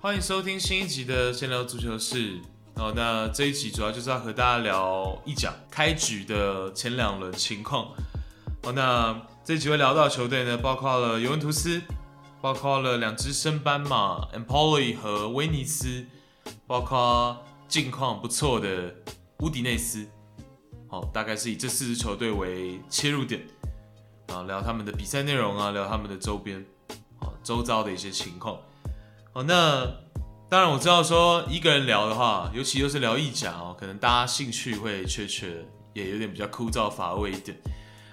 欢迎收听新一集的闲聊足球室。哦，那这一集主要就是要和大家聊一讲开局的前两轮情况。哦，那这几位聊到球队呢，包括了尤文图斯，包括了两支升班马 Empoli 和威尼斯，包括近况不错的乌迪内斯。好，大概是以这四支球队为切入点，啊，聊他们的比赛内容啊，聊他们的周边，好，周遭的一些情况。好，那。当然我知道说一个人聊的话，尤其又是聊意甲哦，可能大家兴趣会缺缺，也有点比较枯燥乏味一点。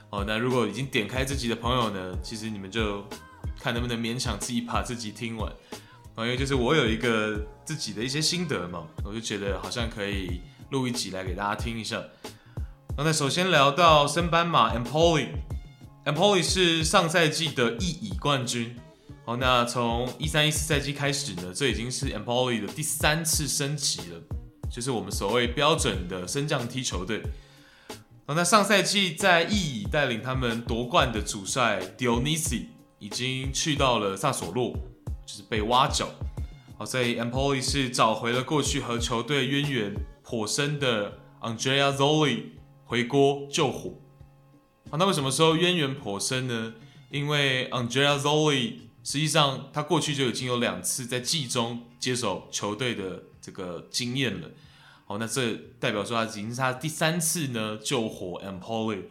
哦，那如果已经点开这集的朋友呢，其实你们就看能不能勉强自己把这集听完。因为就是我有一个自己的一些心得嘛，我就觉得好像可以录一集来给大家听一下。那首先聊到升班马 npole Empoli 是上赛季的意乙冠军。好，那从一三一四赛季开始呢，这已经是 Empoli 的第三次升级了，就是我们所谓标准的升降梯球队。好，那上赛季在意乙带领他们夺冠的主帅 Dionisi 已经去到了萨索洛，就是被挖角。好，所以 Empoli 是找回了过去和球队渊源颇深的 Andrea Zoli 回锅救火。好，那为什么说渊源颇深呢？因为 Angela Zoli 实际上，他过去就已经有两次在季中接手球队的这个经验了。好，那这代表说他已经是他第三次呢救火 Empoli。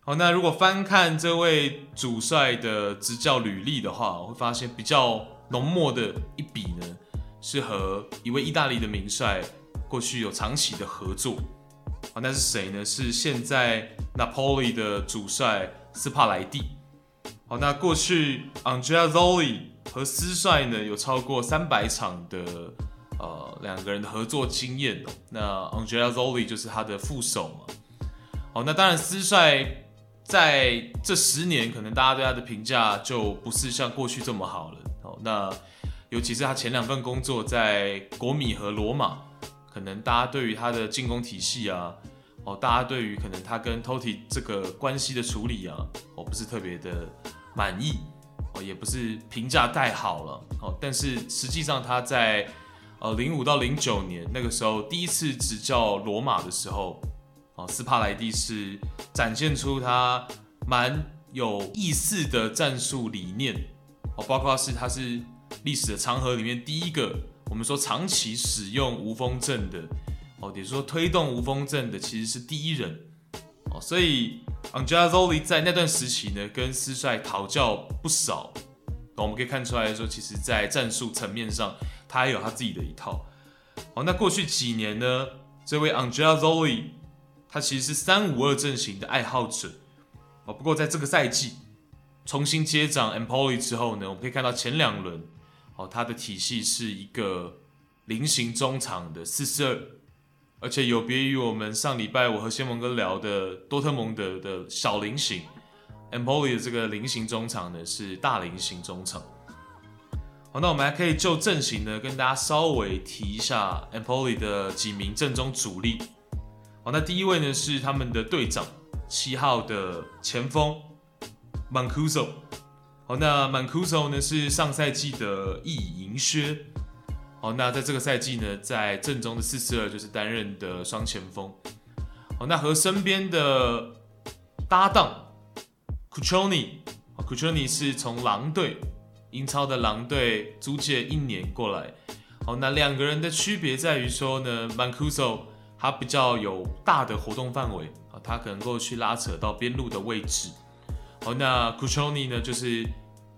好，那如果翻看这位主帅的执教履历的话，我会发现比较浓墨的一笔呢，是和一位意大利的名帅过去有长期的合作。好，那是谁呢？是现在 Napoli 的主帅斯帕莱蒂。好，那过去 Andrea Zoli 和斯帅呢有超过三百场的呃两个人的合作经验哦。那 Andrea Zoli 就是他的副手嘛。好，那当然斯帅在这十年可能大家对他的评价就不是像过去这么好了。好，那尤其是他前两份工作在国米和罗马，可能大家对于他的进攻体系啊，哦，大家对于可能他跟 Toti 这个关系的处理啊，哦，不是特别的。满意哦，也不是评价太好了哦，但是实际上他在呃零五到零九年那个时候第一次执教罗马的时候，哦，斯帕莱蒂是展现出他蛮有意思的战术理念哦，包括是他是历史的长河里面第一个我们说长期使用无锋阵的哦，也就是说推动无锋阵的其实是第一人哦，所以。Andrea Zoli 在那段时期呢，跟斯帅讨教不少。我们可以看出来说，其实，在战术层面上，他也有他自己的一套。好，那过去几年呢，这位 Andrea Zoli 他其实是三五二阵型的爱好者。哦，不过在这个赛季重新接掌 Empoli 之后呢，我们可以看到前两轮，哦，他的体系是一个菱形中场的四四二。而且有别于我们上礼拜我和先蒙哥聊的多特蒙德的小菱形，Empoli 的这个菱形中场呢是大菱形中场。好，那我们还可以就阵型呢跟大家稍微提一下 Empoli 的几名阵中主力。好，那第一位呢是他们的队长，七号的前锋 Mancuso。好，那 Mancuso 呢是上赛季的意乙银靴。好，那在这个赛季呢，在正中的四四二就是担任的双前锋。好，那和身边的搭档 Cuchoni，Cuchoni 是从狼队，英超的狼队租借一年过来。好，那两个人的区别在于说呢，Mancuso 他比较有大的活动范围啊，他可能够去拉扯到边路的位置。好，那 Cutrone 呢，就是。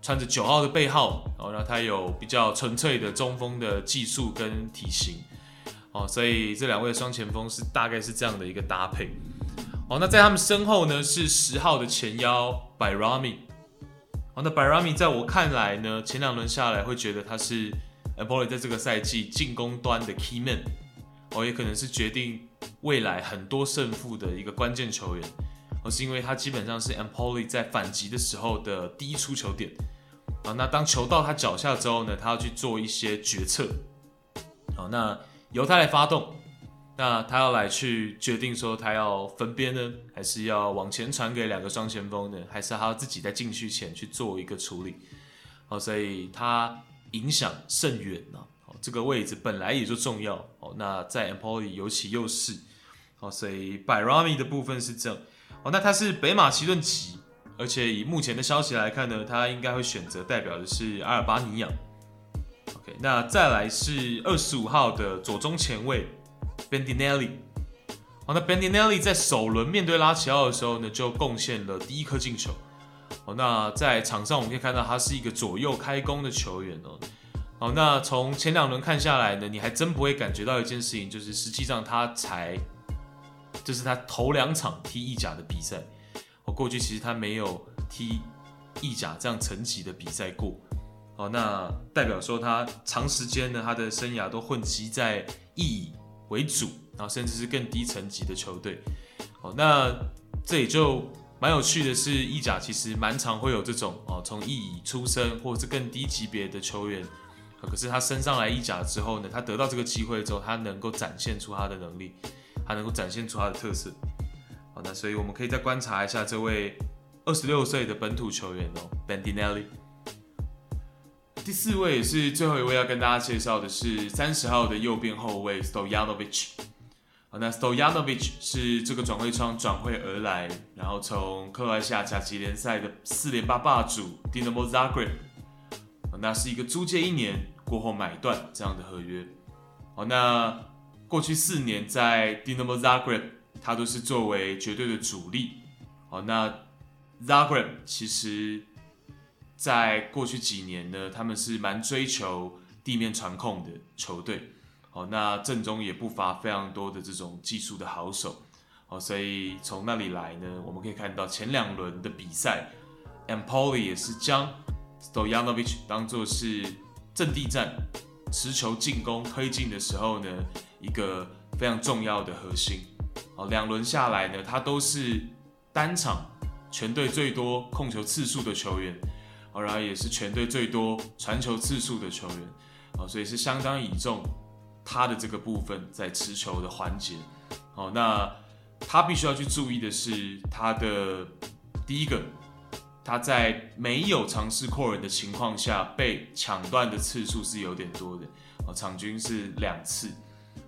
穿着九号的背号，哦，然后他有比较纯粹的中锋的技术跟体型，哦，所以这两位双前锋是大概是这样的一个搭配，哦，那在他们身后呢是十号的前腰 Bajrami，哦，那 Bajrami 在我看来呢，前两轮下来会觉得他是 Empoli 在这个赛季进攻端的 key man，哦，也可能是决定未来很多胜负的一个关键球员。而是因为他基本上是 Empoli 在反击的时候的第一出球点，啊，那当球到他脚下之后呢，他要去做一些决策，好，那由他来发动，那他要来去决定说他要分边呢，还是要往前传给两个双前锋呢，还是他要自己在禁区前去做一个处理？哦，所以他影响甚远呢。哦，这个位置本来也就重要。哦，那在 Empoli 尤其又是。哦，所以 ba rami 的部分是这样哦，那他是北马其顿籍，而且以目前的消息来看呢，他应该会选择代表的是阿尔巴尼亚。OK，那再来是二十五号的左中前卫 Bandinelli。好，那 Bandinelli 在首轮面对拉齐奥的时候呢，就贡献了第一颗进球。哦，那在场上我们可以看到他是一个左右开弓的球员哦。哦，那从前两轮看下来呢，你还真不会感觉到一件事情，就是实际上他才，这是他头两场踢意甲的比赛。我过去其实他没有踢意甲这样层级的比赛过。哦，那代表说他长时间呢，他的生涯都混迹在意乙为主，然后甚至是更低层级的球队。哦，那这也就蛮有趣的是，意甲其实蛮常会有这种哦，从意乙出身或者是更低级别的球员，可是他升上来意甲之后呢，他得到这个机会之后，他能够展现出他的能力，他能够展现出他的特色。好，那所以我们可以再观察一下这位二十六岁的本土球员哦，Bandinelli。第四位也是最后一位要跟大家介绍的是三十号的右边后卫 Stojanovic。好，那 Stojanovic 是这个转会窗转会而来，然后从克罗埃西亚甲级联赛的四连霸霸主 Dinamo Zagreb，那是一个租借一年过后买断这样的合约。好，那过去四年在 Dinamo Zagreb，他都是作为绝对的主力。好，那 Zagreb 其实。在过去几年呢，他们是蛮追求地面传控的球队，哦，那阵中也不乏非常多的这种技术的好手，哦，所以从那里来呢，我们可以看到前两轮的比赛，Empoli 也是将 Stojanovic 当作是阵地战、持球进攻推进的时候呢，一个非常重要的核心，哦，两轮下来呢，他都是单场全队最多控球次数的球员。然后也是全队最多传球次数的球员，哦，所以是相当倚重他的这个部分在持球的环节，哦，那他必须要去注意的是他的第一个，他在没有尝试扩人的情况下被抢断的次数是有点多的，哦，场均是两次，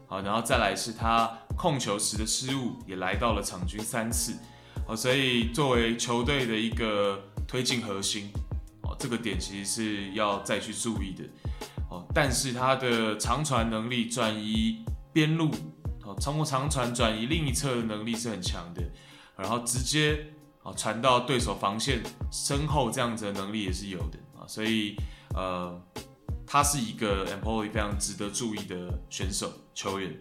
好，然后再来是他控球时的失误也来到了场均三次，哦，所以作为球队的一个推进核心。哦这个点其实是要再去注意的。哦，但是他的长传能力、转移边路。哦，通过长传转移另一侧的能力是很强的，然后直接啊传到对手防线身后这样子的能力也是有的啊，所以呃，他是一个 Empoli 非常值得注意的选手球员。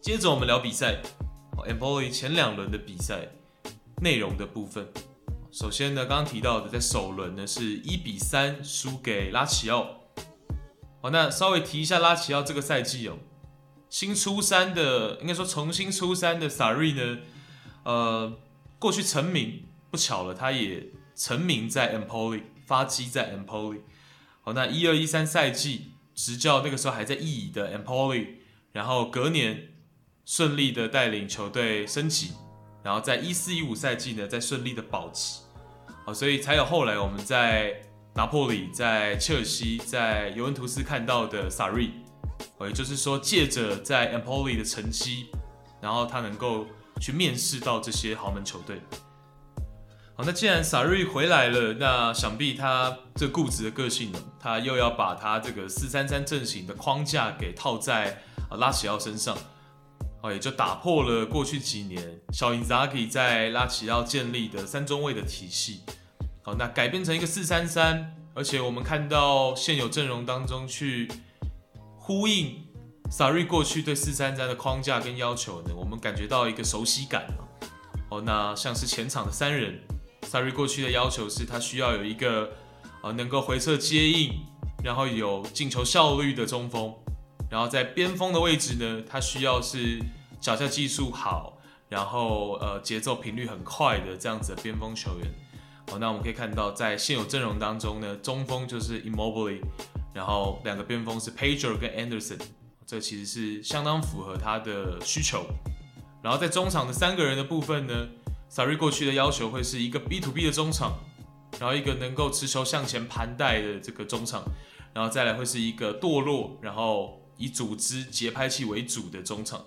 接着我们聊比赛，Empoli 前两轮的比赛内容的部分。首先呢，刚刚提到的，在首轮呢是一比三输给拉齐奥。好，那稍微提一下拉齐奥这个赛季哦，新出山的，应该说重新出山的萨瑞呢，呃，过去成名不巧了，他也成名在 Empoli，发迹在 Empoli。好，那一二一三赛季执教那个时候还在意乙的 Empoli，然后隔年顺利的带领球队升级。然后在一四一五赛季呢，再顺利的保级，好，所以才有后来我们在拿破里、在切尔西、在尤文图斯看到的萨瑞，也就是说借着在 Empoli 的成绩，然后他能够去面试到这些豪门球队。好，那既然萨瑞回来了，那想必他这固执的个性呢，他又要把他这个四三三阵型的框架给套在啊拉齐奥身上。哦，也就打破了过去几年小因扎吉在拉齐奥建立的三中卫的体系。好，那改变成一个四三三，而且我们看到现有阵容当中去呼应萨瑞过去对四三三的框架跟要求呢，我们感觉到一个熟悉感。哦，那像是前场的三人，萨瑞过去的要求是他需要有一个呃能够回撤接应，然后有进球效率的中锋。然后在边锋的位置呢，他需要是脚下技术好，然后呃节奏频率很快的这样子的边锋球员。好，那我们可以看到在现有阵容当中呢，中锋就是 Immobile，然后两个边锋是 Pager 跟 Anderson，这其实是相当符合他的需求。然后在中场的三个人的部分呢，Sari 过去的要求会是一个 B to B 的中场，然后一个能够持球向前盘带的这个中场，然后再来会是一个堕落，然后以组织节拍器为主的中场。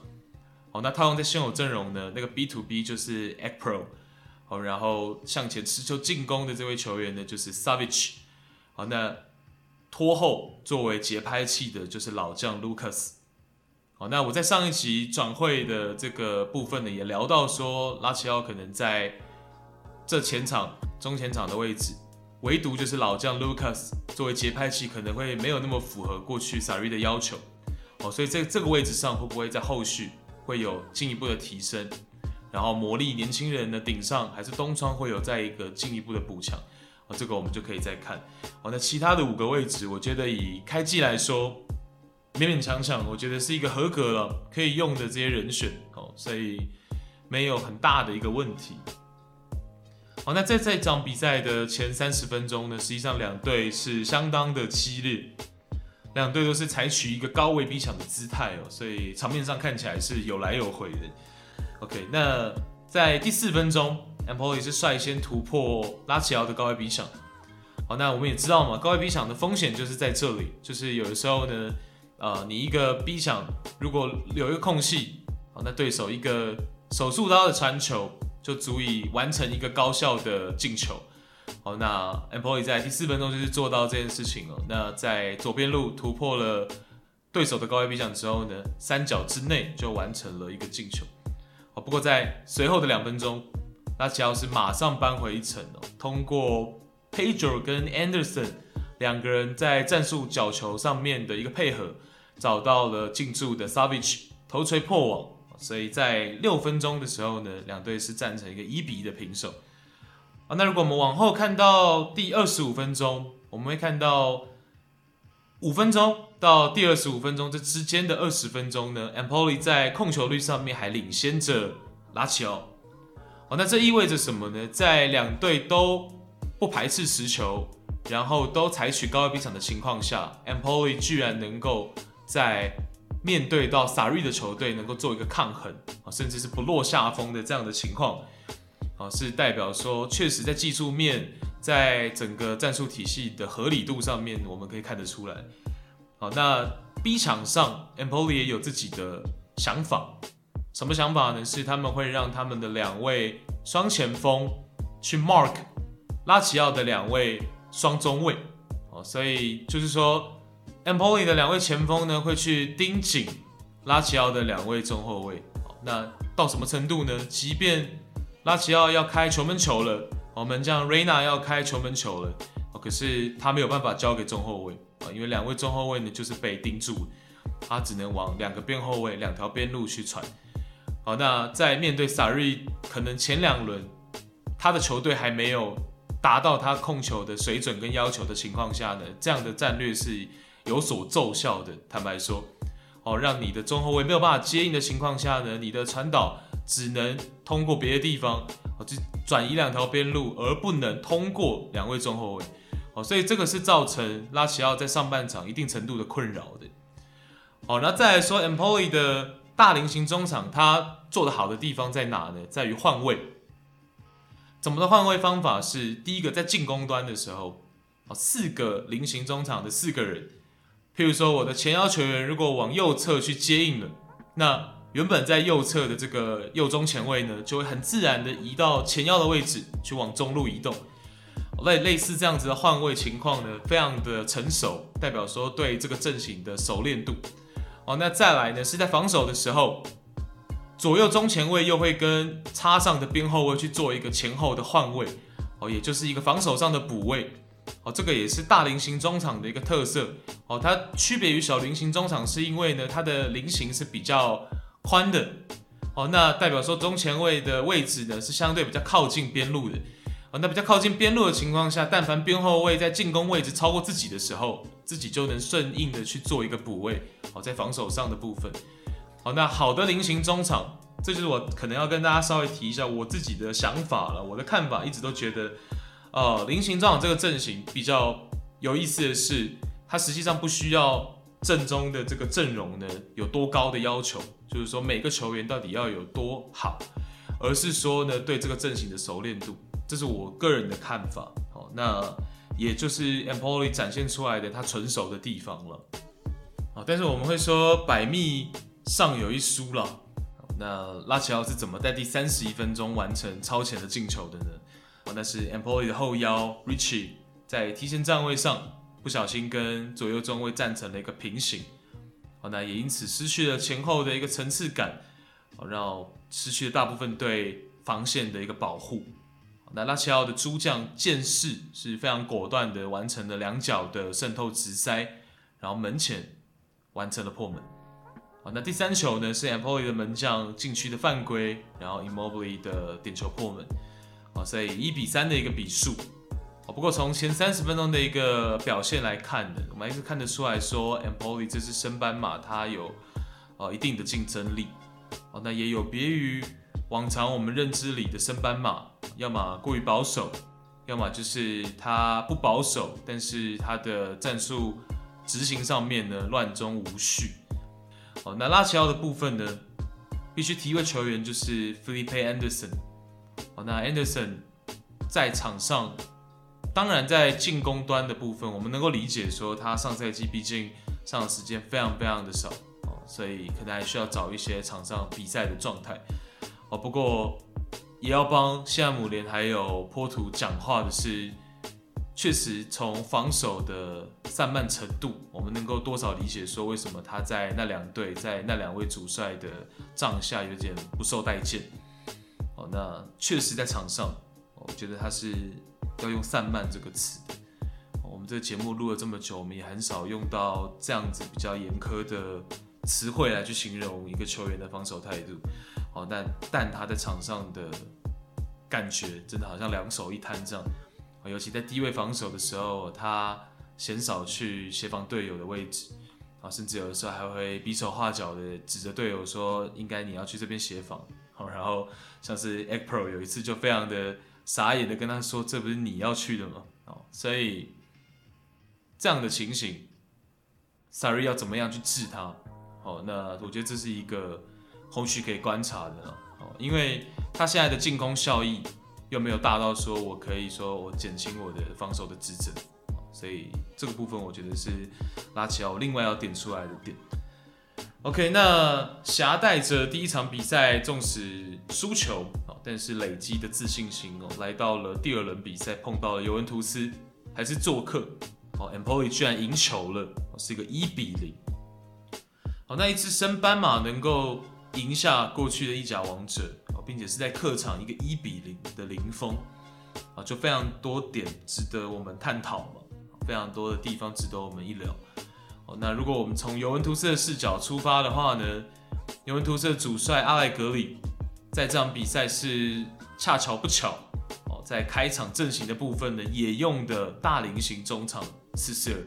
好，那套用在现有阵容呢，那个 B to B 就是 a p r o 好，然后向前持球进攻的这位球员呢就是 Savage，好，那拖后作为节拍器的就是老将 Lucas。好，那我在上一期转会的这个部分呢，也聊到说，拉齐奥可能在这前场、中前场的位置，唯独就是老将 Lucas 作为节拍器，可能会没有那么符合过去 Sarri 的要求。哦，所以在这个位置上会不会在后续会有进一步的提升？然后魔力年轻人的顶上，还是东窗会有再一个进一步的补强？这个我们就可以再看。哦，那其他的五个位置，我觉得以开季来说。勉勉强强，我觉得是一个合格了可以用的这些人选哦，所以没有很大的一个问题。好，那在这场比赛的前三十分钟呢，实际上两队是相当的激烈，两队都是采取一个高位逼抢的姿态哦，所以场面上看起来是有来有回的。OK，那在第四分钟，Empoli 是率先突破拉齐奥的高位逼抢。好，那我们也知道嘛，高位逼抢的风险就是在这里，就是有的时候呢。呃，你一个逼抢，如果有一个空隙，好，那对手一个手术刀的传球就足以完成一个高效的进球。好，那 Empoli 在第四分钟就是做到这件事情了。那在左边路突破了对手的高位逼抢之后呢，三角之内就完成了一个进球。好，不过在随后的两分钟，拉齐奥是马上扳回一城哦，通过 Pedro 跟 Anderson 两个人在战术角球上面的一个配合。找到了进驻的 Savage 头锤破网，所以在六分钟的时候呢，两队是战成一个一比一的平手。啊，那如果我们往后看到第二十五分钟，我们会看到五分钟到第二十五分钟这之间的二十分钟呢，Empoli 在控球率上面还领先着拉齐奥。哦，那这意味着什么呢？在两队都不排斥持球，然后都采取高位逼抢的情况下，Empoli 居然能够。在面对到 Sarri 的球队，能够做一个抗衡啊，甚至是不落下风的这样的情况啊，是代表说，确实在技术面，在整个战术体系的合理度上面，我们可以看得出来。好，那 B 场上，Empoli 也有自己的想法，什么想法呢？是他们会让他们的两位双前锋去 mark 拉齐奥的两位双中卫，哦，所以就是说。Empoli 的两位前锋呢，会去盯紧拉齐奥的两位中后卫。那到什么程度呢？即便拉齐奥要开球门球了，我们这样 Rena 要开球门球了，可是他没有办法交给中后卫啊，因为两位中后卫呢就是被盯住，他只能往两个边后卫、两条边路去传。好，那在面对萨瑞可能前两轮他的球队还没有达到他控球的水准跟要求的情况下呢，这样的战略是。有所奏效的，坦白说，哦，让你的中后卫没有办法接应的情况下呢，你的传导只能通过别的地方，哦，就转移两条边路，而不能通过两位中后卫，哦，所以这个是造成拉齐奥在上半场一定程度的困扰的。好，那再来说 Empoli 的大菱形中场，他做得好的地方在哪呢？在于换位。怎么的换位方法是？第一个在进攻端的时候，哦，四个菱形中场的四个人。譬如说，我的前腰球员如果往右侧去接应了，那原本在右侧的这个右中前卫呢，就会很自然的移到前腰的位置去往中路移动。类类似这样子的换位情况呢，非常的成熟，代表说对这个阵型的熟练度。哦，那再来呢，是在防守的时候，左右中前卫又会跟插上的边后卫去做一个前后的换位，哦，也就是一个防守上的补位。哦，这个也是大菱形中场的一个特色。哦，它区别于小菱形中场，是因为呢，它的菱形是比较宽的。哦，那代表说中前卫的位置呢，是相对比较靠近边路的。哦，那比较靠近边路的情况下，但凡边后卫在进攻位置超过自己的时候，自己就能顺应的去做一个补位。好，在防守上的部分。好，那好的菱形中场，这就是我可能要跟大家稍微提一下我自己的想法了。我的看法一直都觉得。呃，菱形中场这个阵型比较有意思的是，它实际上不需要阵中的这个阵容呢有多高的要求，就是说每个球员到底要有多好，而是说呢对这个阵型的熟练度，这是我个人的看法。好，那也就是 Empoli 展现出来的他纯熟的地方了。啊，但是我们会说百密尚有一疏了。那拉齐奥是怎么在第三十一分钟完成超前的进球的呢？啊那是 Empoli 的后腰 Ricci 在提前站位上。不小心跟左右中卫站成了一个平行，啊，那也因此失去了前后的一个层次感，好，让失去了大部分对防线的一个保护。那拉齐奥的诸将剑士是非常果断的完成了两脚的渗透直塞，然后门前完成了破门。好，那第三球呢是 Empoli 的门将禁区的犯规，然后 Immobile 的点球破门。好，所以一比三的一个比数。不过从前三十分钟的一个表现来看呢，我们还是看得出来说，Empoli 这支升班马它有呃一定的竞争力。哦，那也有别于往常我们认知里的升班马，要么过于保守，要么就是他不保守，但是他的战术执行上面呢乱中无序。哦，那拉齐奥的部分呢，必须提一位球员就是 Felipe Anderson。哦，那 Anderson 在场上。当然，在进攻端的部分，我们能够理解说他上赛季毕竟上的时间非常非常的少哦，所以可能还需要找一些场上比赛的状态哦。不过也要帮西汉姆联还有波图讲话的是，确实从防守的散漫程度，我们能够多少理解说为什么他在那两队在那两位主帅的帐下有点不受待见哦。那确实在场上，我觉得他是。要用散漫这个词，我们这节目录了这么久，我们也很少用到这样子比较严苛的词汇来去形容一个球员的防守态度。哦，但但他在场上的感觉真的好像两手一摊这样，尤其在低位防守的时候，他鲜少去协防队友的位置，啊，甚至有的时候还会比手画脚的指着队友说，应该你要去这边协防。然后像是 Ekpro 有一次就非常的。傻眼的跟他说：“这不是你要去的吗？”哦，所以这样的情形，Sari 要怎么样去治他？哦，那我觉得这是一个后续可以观察的哦，因为他现在的进攻效益又没有大到说我可以说我减轻我的防守的职责，所以这个部分我觉得是拉齐奥另外要点出来的点。OK，那携带着第一场比赛纵使输球，但是累积的自信心哦，来到了第二轮比赛碰到了尤文图斯，还是做客哦，Empoli 居然赢球了，是一个一比零。好，那一次升班马能够赢下过去的意甲王者，并且是在客场一个一比零的零封，啊，就非常多点值得我们探讨嘛，非常多的地方值得我们一聊。哦那如果我们从尤文图斯的视角出发的话呢，尤文图斯的主帅阿莱格里在这场比赛是恰巧不巧哦，在开场阵型的部分呢，也用的大菱形中场四四二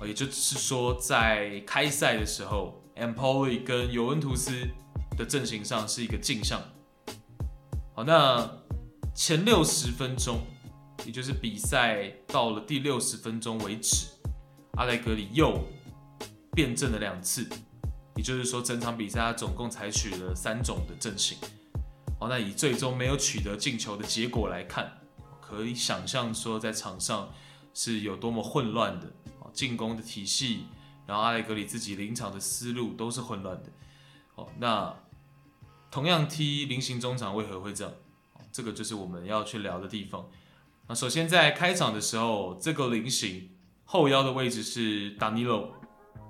哦，也就是说在开赛的时候，Empoli 跟尤文图斯的阵型上是一个镜像。好，那前六十分钟，也就是比赛到了第六十分钟为止。阿莱格里又变阵了两次，也就是说，整场比赛他总共采取了三种的阵型。好，那以最终没有取得进球的结果来看，可以想象说在场上是有多么混乱的。进攻的体系，然后阿莱格里自己临场的思路都是混乱的。好，那同样踢菱形中场为何会这样？这个就是我们要去聊的地方。那首先在开场的时候，这个菱形。后腰的位置是 Danilo，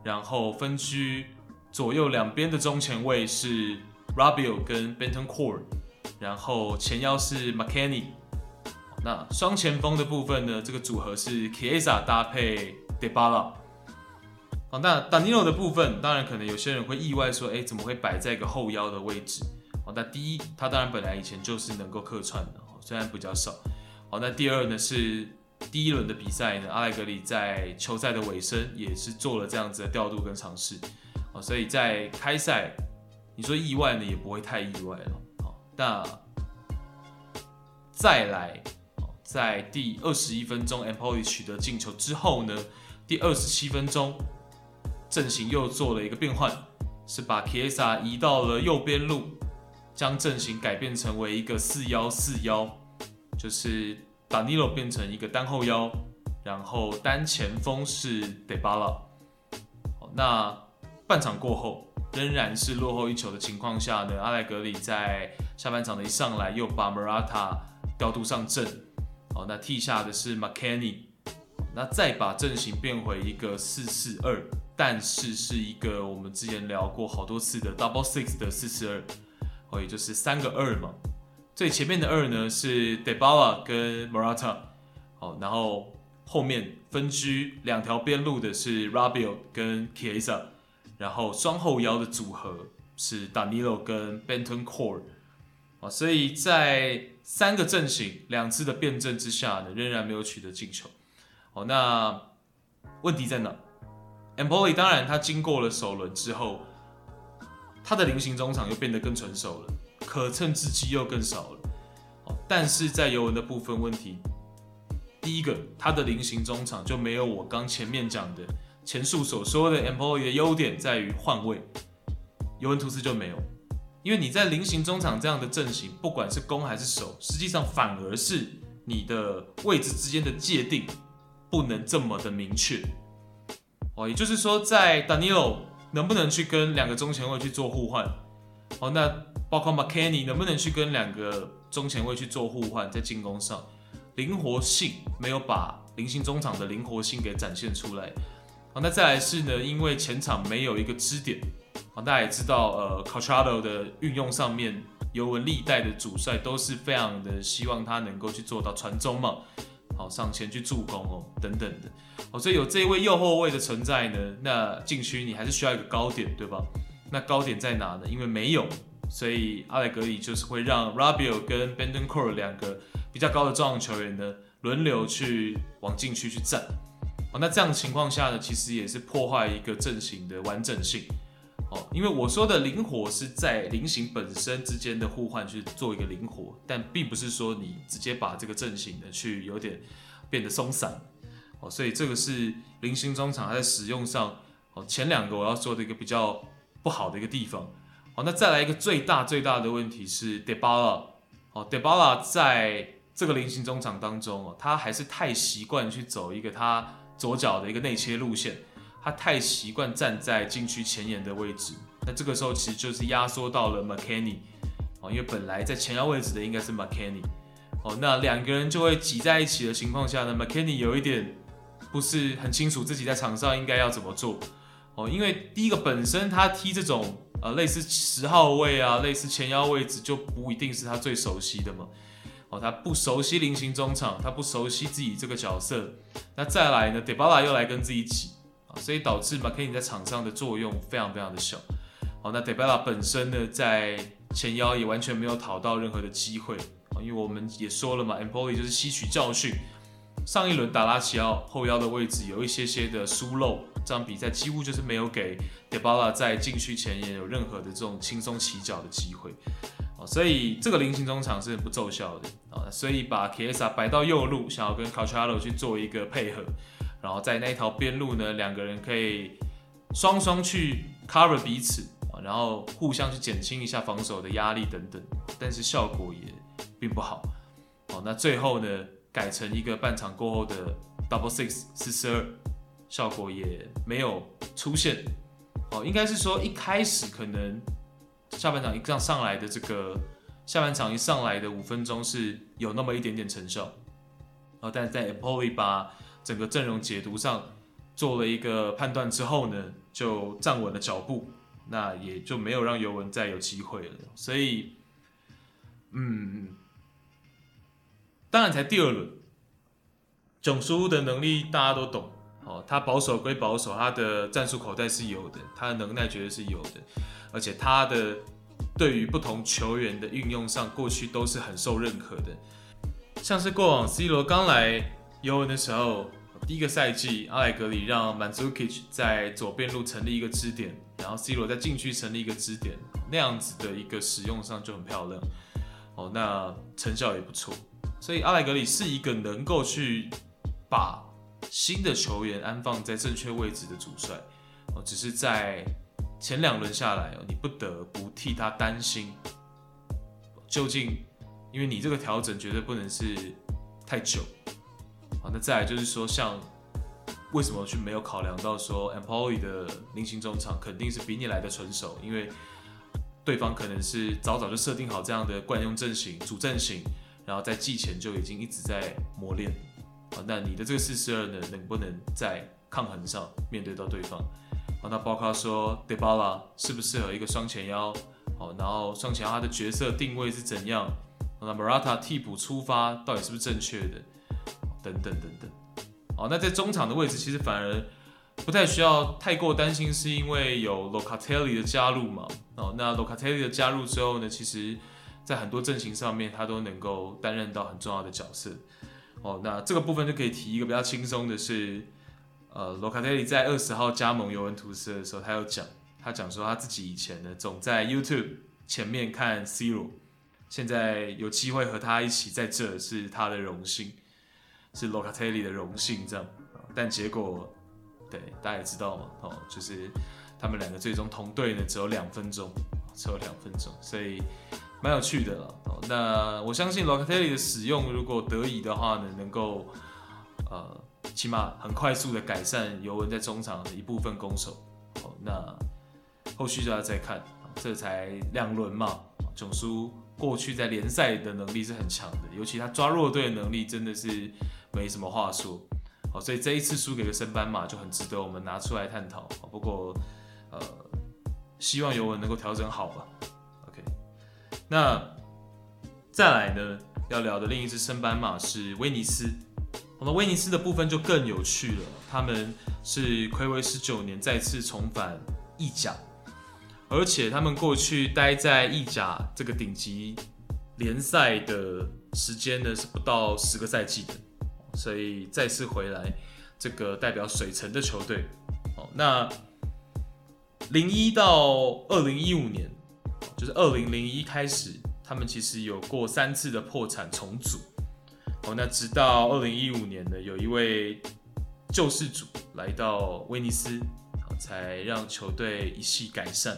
然后分居左右两边的中前卫是 r a b i o 跟 Bentancur，然后前腰是 McKennie。那双前锋的部分呢？这个组合是 Kiesa 搭配 Debala。好，那 Danilo 的部分，当然可能有些人会意外说，哎，怎么会摆在一个后腰的位置？好，那第一，他当然本来以前就是能够客串的，虽然比较少。好，那第二呢是。第一轮的比赛呢，阿莱格里在球赛的尾声也是做了这样子的调度跟尝试，哦，所以在开赛，你说意外呢，也不会太意外了，好，那再来，在第二十一分钟，Empoli 取得进球之后呢，第二十七分钟，阵型又做了一个变换，是把 Kisa 移到了右边路，将阵型改变成为一个四幺四幺，就是 Danilo 变成一个单后腰，然后单前锋是 Debala。那半场过后仍然是落后一球的情况下呢，阿莱格里在下半场的一上来又把 Marata 调度上阵，好，那替下的是 McKennie，那再把阵型变回一个四四二。但是是一个我们之前聊过好多次的 double six 的四四二，哦，也就是三个二嘛。最前面的二呢是 Debala 跟 Morata，好，然后后面分居两条边路的是 Rabio 跟 Kiesa，然后双后腰的组合是 Danilo 跟 Benton Core，啊，所以在三个阵型两次的变阵之下呢，仍然没有取得进球。好，那问题在哪？Empoli 当然，他经过了首轮之后，他的菱形中场又变得更成熟了，可乘之机又更少了。但是在尤文的部分问题，第一个，他的菱形中场就没有我刚前面讲的前述所说的 Empoli 的优点在于换位，尤文图斯就没有，因为你在菱形中场这样的阵型，不管是攻还是守，实际上反而是你的位置之间的界定不能这么的明确。哦，也就是说，在 Danilo 能不能去跟两个中前卫去做互换？哦，那包括 McKennie 能不能去跟两个中前卫去做互换，在进攻上灵活性没有把菱形中场的灵活性给展现出来。好，那再来是呢，因为前场没有一个支点。好，大家也知道，呃，Cuadrado 的运用上面，尤文历代的主帅都是非常的希望他能够去做到传中嘛。好，上前去助攻哦，等等的，哦，所以有这一位右后卫的存在呢，那禁区你还是需要一个高点，对吧？那高点在哪呢？因为没有，所以阿莱格里就是会让 r a b i o 跟 b e n d o n c o r e 两个比较高的中场球员呢，轮流去往禁区去站。哦，那这样的情况下呢，其实也是破坏一个阵型的完整性。因为我说的灵活是在菱形本身之间的互换去做一个灵活，但并不是说你直接把这个阵型的去有点变得松散。哦，所以这个是菱形中场它在使用上，哦，前两个我要说的一个比较不好的一个地方。好，那再来一个最大最大的问题是 Debala。哦，Debala 在这个菱形中场当中哦，他还是太习惯去走一个他左脚的一个内切路线。他太习惯站在禁区前沿的位置，那这个时候其实就是压缩到了 McKennie 哦，因为本来在前腰位置的应该是 McKennie 哦，那两个人就会挤在一起的情况下呢，McKennie 有一点不是很清楚自己在场上应该要怎么做。哦，因为第一个本身他踢这种呃类似十号位啊，类似前腰位置就不一定是他最熟悉的嘛，哦，他不熟悉菱形中场，他不熟悉自己这个角色，那再来呢，Dybala 又来跟自己挤。所以导致马奎尼在场上的作用非常非常的小。好，那 Debala 本身呢，在前腰也完全没有讨到任何的机会。因为我们也说了嘛，Empoli 就是吸取教训，上一轮打拉齐奥后腰的位置有一些些的疏漏，这场比赛几乎就是没有给 Debala 在禁区前沿有任何的这种轻松起脚的机会。所以这个菱形中场是很不奏效的啊。所以把 k s a 摆到右路，想要跟 Cuadrado 去做一个配合。然后在那一条边路呢，两个人可以双双去 cover 彼此啊，然后互相去减轻一下防守的压力等等，但是效果也并不好。哦，那最后呢，改成一个半场过后的 double six 四四二，效果也没有出现。哦，应该是说一开始可能下半场一上上来的这个下半场一上来的五分钟是有那么一点点成效。哦，但是在 Empoli 把整个阵容解读上做了一个判断之后呢，就站稳了脚步，那也就没有让尤文再有机会了。所以，嗯，当然才第二轮，囧叔的能力大家都懂，哦，他保守归保守，他的战术口袋是有的，他的能耐绝对是有的，而且他的对于不同球员的运用上，过去都是很受认可的，像是过往 C 罗刚来。尤文的时候，第一个赛季，阿莱格里让曼祖基奇在左边路成立一个支点，然后 C 罗在禁区成立一个支点，那样子的一个使用上就很漂亮，哦，那成效也不错。所以阿莱格里是一个能够去把新的球员安放在正确位置的主帅，哦，只是在前两轮下来哦，你不得不替他担心，究竟，因为你这个调整绝对不能是太久。好，那再来就是说，像为什么去没有考量到说，Empoli 的菱形中场肯定是比你来的成熟，因为对方可能是早早就设定好这样的惯用阵型、主阵型，然后在季前就已经一直在磨练。好，那你的这个四四二呢，能不能在抗衡上面对到对方？好，那包括说 Dybala 适不适合一个双前腰？好，然后双前腰他的角色定位是怎样？那 Morata 替补出发到底是不是正确的？等等等等。哦，那在中场的位置其实反而不太需要太过担心，是因为有 Locatelli 的加入嘛？哦，那 Locatelli 的加入之后呢，其实在很多阵型上面他都能够担任到很重要的角色。哦，那这个部分就可以提一个比较轻松的是，呃，Locatelli 在二十号加盟尤文图斯的时候，他有讲，他讲说他自己以前呢总在 YouTube 前面看 C 罗。现在有机会和他一起在这是他的荣幸，是 Locatelli 的荣幸，这样。但结果，对大家也知道嘛，哦，就是他们两个最终同队呢，只有两分钟，只有两分钟，所以蛮有趣的了。哦，那我相信 Locatelli 的使用，如果得以的话呢，能够呃，起码很快速的改善尤文在中场的一部分攻守。哦，那后续就要再看，这才两轮嘛，囧叔。过去在联赛的能力是很强的，尤其他抓弱队的能力真的是没什么话说。好，所以这一次输给了升班马就很值得我们拿出来探讨。不过，呃，希望尤文能够调整好吧。OK，那再来呢，要聊的另一支升班马是威尼斯。我们威尼斯的部分就更有趣了，他们是暌违十九年再次重返意甲。而且他们过去待在意甲这个顶级联赛的时间呢，是不到十个赛季的，所以再次回来这个代表水城的球队。哦，那零一到二零一五年，就是二零零一开始，他们其实有过三次的破产重组。哦，那直到二零一五年呢，有一位救世主来到威尼斯，才让球队一系改善。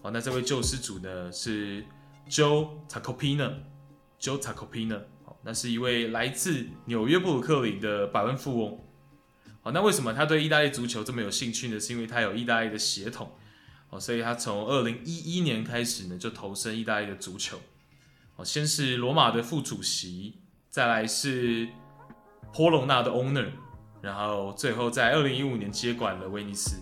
好，那这位救世主呢是 Joe Tacopina，Joe Tacopina，好，那是一位来自纽约布鲁克林的百万富翁。好，那为什么他对意大利足球这么有兴趣呢？是因为他有意大利的血统，哦，所以他从二零一一年开始呢就投身意大利的足球。哦，先是罗马的副主席，再来是波隆纳的 owner，然后最后在二零一五年接管了威尼斯。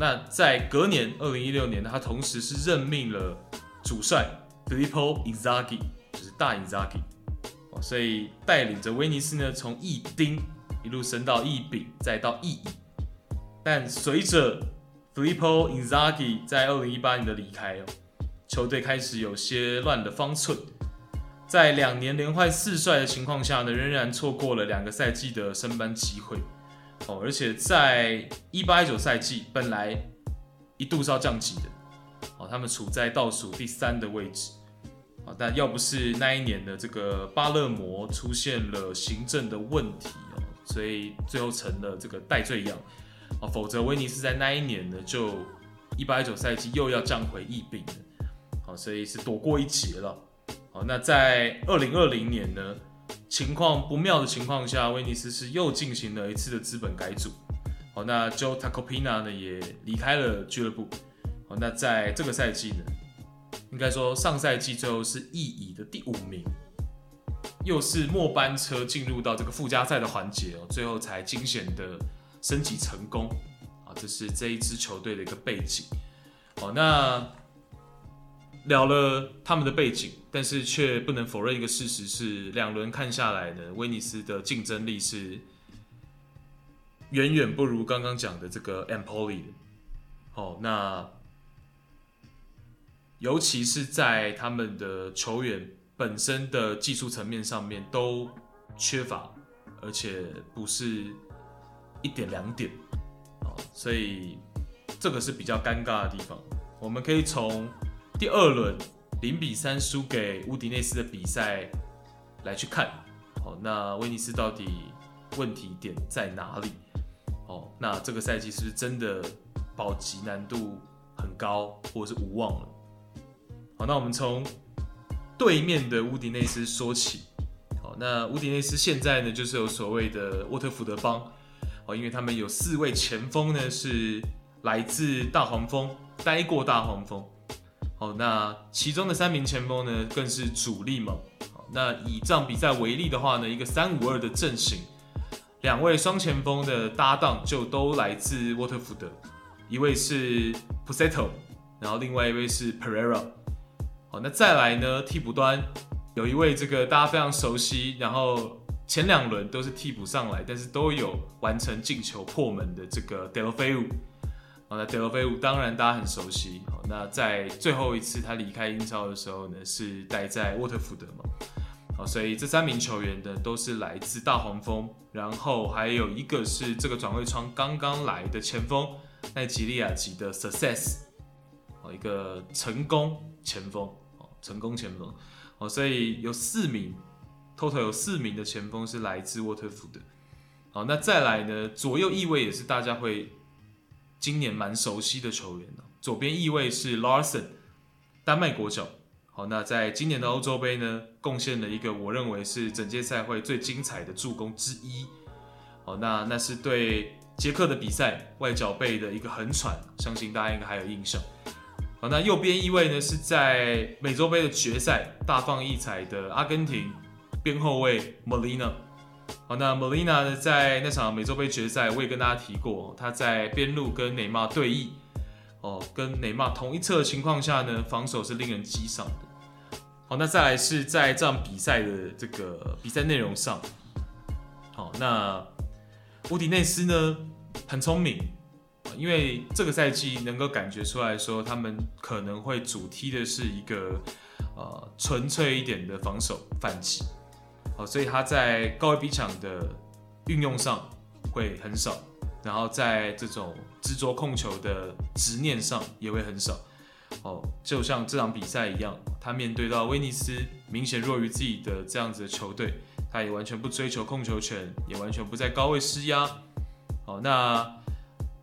那在隔年，二零一六年，他同时是任命了主帅 Filippo Inzaghi，就是大 Inzaghi，所以带领着威尼斯呢，从一丁一路升到一丙，再到一乙。但随着 Filippo Inzaghi 在二零一八年的离开哦，球队开始有些乱了方寸，在两年连换四帅的情况下呢，仍然错过了两个赛季的升班机会。哦，而且在一八一九赛季，本来一度是要降级的，哦，他们处在倒数第三的位置，啊，但要不是那一年的这个巴勒摩出现了行政的问题哦，所以最后成了这个代罪羊，啊，否则威尼斯在那一年呢，就一八一九赛季又要降回一丙了，好，所以是躲过一劫了，好，那在二零二零年呢？情况不妙的情况下，威尼斯是又进行了一次的资本改组。好，那 Joe Tacopina 呢也离开了俱乐部。好，那在这个赛季呢，应该说上赛季最后是意乙的第五名，又是末班车进入到这个附加赛的环节哦，最后才惊险的升级成功。啊，这是这一支球队的一个背景。好，那。聊了他们的背景，但是却不能否认一个事实是，两轮看下来呢，威尼斯的竞争力是远远不如刚刚讲的这个 Empoli 的。哦，那尤其是在他们的球员本身的技术层面上面都缺乏，而且不是一点两点，哦，所以这个是比较尴尬的地方。我们可以从第二轮零比三输给乌迪内斯的比赛来去看，好，那威尼斯到底问题点在哪里？哦，那这个赛季是不真的保级难度很高，或者是无望了。好，那我们从对面的乌迪内斯说起。好，那乌迪内斯现在呢，就是有所谓的沃特福德帮。哦，因为他们有四位前锋呢，是来自大黄蜂，待过大黄蜂。好，那其中的三名前锋呢，更是主力嘛。那以这场比赛为例的话呢，一个三五二的阵型，两位双前锋的搭档就都来自沃特福德，一位是 Pusetto，然后另外一位是 Pereira。好，那再来呢，替补端有一位这个大家非常熟悉，然后。前两轮都是替补上来，但是都有完成进球破门的这个 Deulofeu。好，那 Deulofeu 当然大家很熟悉。好，那在最后一次他离开英超的时候呢，是待在沃特福德嘛。好，所以这三名球员呢都是来自大黄蜂，然后还有一个是这个转会窗刚刚来的前锋，奈吉利亚籍的 Success。好，一个成功前锋，哦成功前锋。好，所以有四名。total 有四名的前锋是来自沃特福德，好，那再来呢？左右翼位也是大家会今年蛮熟悉的球员。左边翼位是 Larsen，丹麦国脚。好，那在今年的欧洲杯呢，贡献了一个我认为是整届赛会最精彩的助攻之一。好，那那是对捷克的比赛外脚背的一个横传，相信大家应该还有印象。好，那右边翼位呢是在美洲杯的决赛大放异彩的阿根廷。边后卫 Molina，好，那 Molina 呢，在那场美洲杯决赛，我也跟大家提过，他在边路跟内马尔对弈，哦，跟内马尔同一侧的情况下呢，防守是令人激赏的。好，那再来是在这场比赛的这个比赛内容上，好，那乌迪内斯呢很聪明，因为这个赛季能够感觉出来说，他们可能会主踢的是一个呃纯粹一点的防守反击。哦，所以他在高位逼抢的运用上会很少，然后在这种执着控球的执念上也会很少。哦，就像这场比赛一样，他面对到威尼斯明显弱于自己的这样子的球队，他也完全不追求控球权，也完全不在高位施压。好，那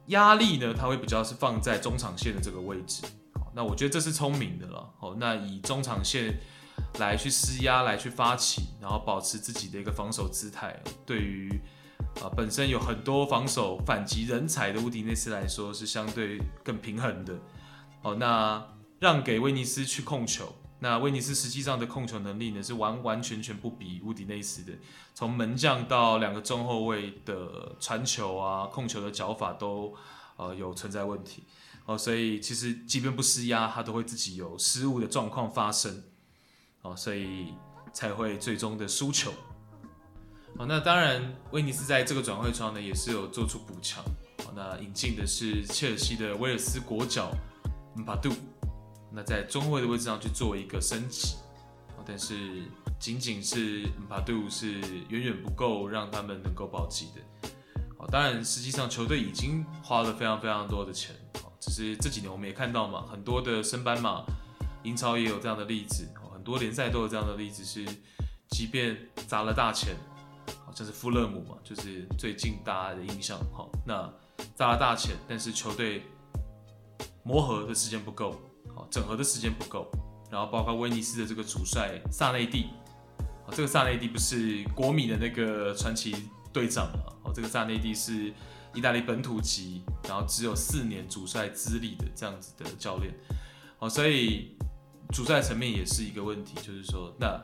压力呢，他会比较是放在中场线的这个位置。好，那我觉得这是聪明的了。好，那以中场线。来去施压，来去发起，然后保持自己的一个防守姿态。对于啊本身有很多防守反击人才的乌迪内斯来说，是相对更平衡的。哦，那让给威尼斯去控球，那威尼斯实际上的控球能力呢，是完完全全不比乌迪内斯的。从门将到两个中后卫的传球啊，控球的脚法都呃有存在问题。哦，所以其实即便不施压，他都会自己有失误的状况发生。哦，所以才会最终的输球。好，那当然，威尼斯在这个转会窗呢，也是有做出补强。好，那引进的是切尔西的威尔斯国脚姆巴杜，那在中卫的位置上去做一个升级。但是仅仅是姆巴杜是远远不够让他们能够保级的。好，当然，实际上球队已经花了非常非常多的钱。只是这几年我们也看到嘛，很多的升班马，英超也有这样的例子。多联赛都有这样的例子，是即便砸了大钱，好像是富勒姆嘛，就是最近大家的印象。好，那砸了大钱，但是球队磨合的时间不够，好，整合的时间不够。然后包括威尼斯的这个主帅萨内蒂，啊，这个萨内蒂不是国米的那个传奇队长嘛？哦，这个萨内蒂是意大利本土籍，然后只有四年主帅资历的这样子的教练。好，所以。主帅层面也是一个问题，就是说，那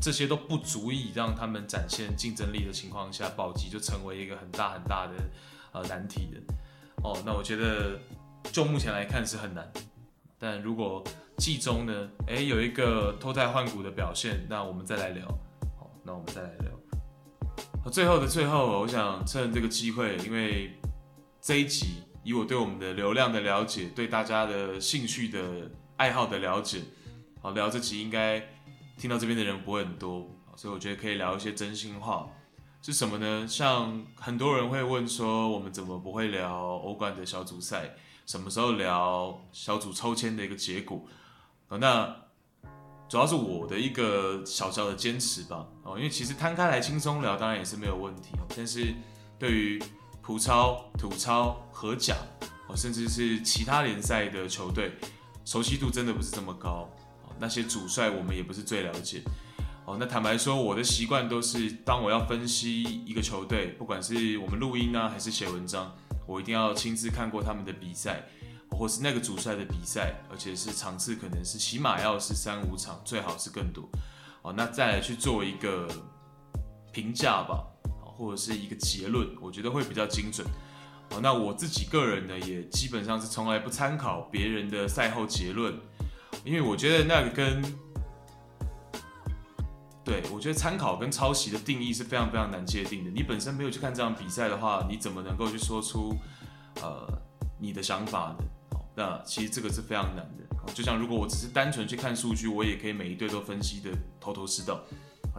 这些都不足以让他们展现竞争力的情况下，保级就成为一个很大很大的呃难题的。哦，那我觉得就目前来看是很难，但如果季中呢，诶、有一个脱胎换骨的表现，那我们再来聊。好，那我们再来聊。最后的最后，我想趁这个机会，因为这一集以我对我们的流量的了解，对大家的兴趣的。爱好的了解，好，聊这集应该听到这边的人不会很多，所以我觉得可以聊一些真心话，是什么呢？像很多人会问说，我们怎么不会聊欧冠的小组赛？什么时候聊小组抽签的一个结果？那主要是我的一个小小的坚持吧，哦，因为其实摊开来轻松聊，当然也是没有问题，但是对于葡超、土超、荷甲，哦，甚至是其他联赛的球队，熟悉度真的不是这么高。那些主帅我们也不是最了解。哦，那坦白说，我的习惯都是，当我要分析一个球队，不管是我们录音呢，还是写文章，我一定要亲自看过他们的比赛，或是那个主帅的比赛，而且是场次可能是起码要是三五场，最好是更多。哦，那再来去做一个评价吧，或者是一个结论，我觉得会比较精准。哦，那我自己个人呢，也基本上是从来不参考别人的赛后结论，因为我觉得那个跟对，我觉得参考跟抄袭的定义是非常非常难界定的。你本身没有去看这场比赛的话，你怎么能够去说出呃你的想法呢？那其实这个是非常难的。就像如果我只是单纯去看数据，我也可以每一队都分析的头头是道。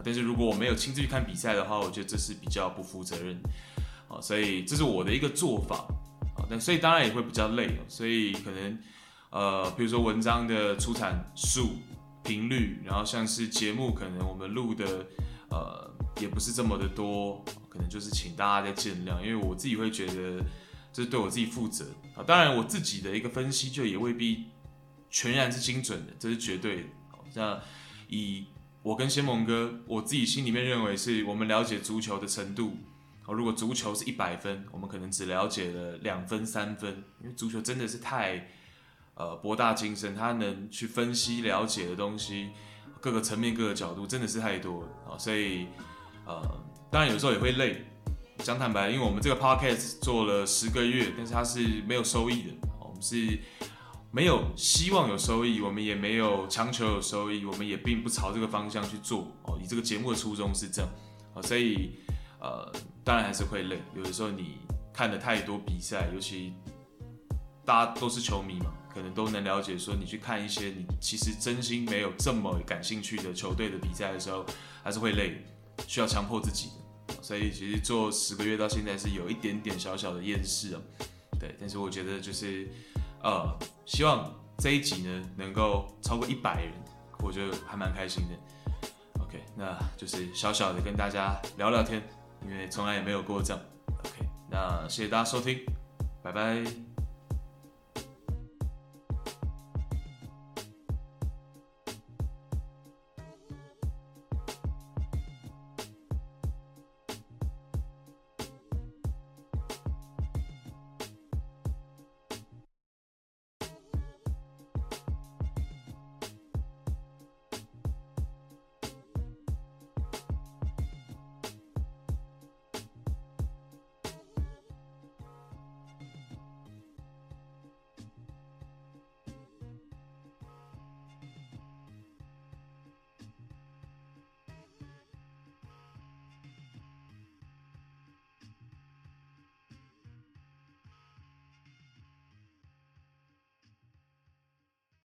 但是如果我没有亲自去看比赛的话，我觉得这是比较不负责任。啊，所以这是我的一个做法。啊，但所以当然也会比较累。所以可能呃，比如说文章的出产数。频率，然后像是节目，可能我们录的，呃，也不是这么的多，可能就是请大家再见谅，因为我自己会觉得这是对我自己负责啊。当然，我自己的一个分析就也未必全然是精准的，这是绝对的。像以我跟仙盟哥，我自己心里面认为是我们了解足球的程度，如果足球是一百分，我们可能只了解了两分、三分，因为足球真的是太。呃，博大精深，他能去分析了解的东西，各个层面、各个角度，真的是太多了啊！所以，呃，当然有时候也会累。讲坦白，因为我们这个 podcast 做了十个月，但是它是没有收益的，我们是没有希望有收益，我们也没有强求有收益，我们也并不朝这个方向去做哦。以这个节目的初衷是这样啊，所以呃，当然还是会累。有的时候你看了太多比赛，尤其大家都是球迷嘛。可能都能了解，说你去看一些你其实真心没有这么感兴趣的球队的比赛的时候，还是会累，需要强迫自己。所以其实做十个月到现在是有一点点小小的厌世啊，对。但是我觉得就是，呃，希望这一集呢能够超过一百人，我觉得还蛮开心的。OK，那就是小小的跟大家聊聊天，因为从来也没有过这样。OK，那谢谢大家收听，拜拜。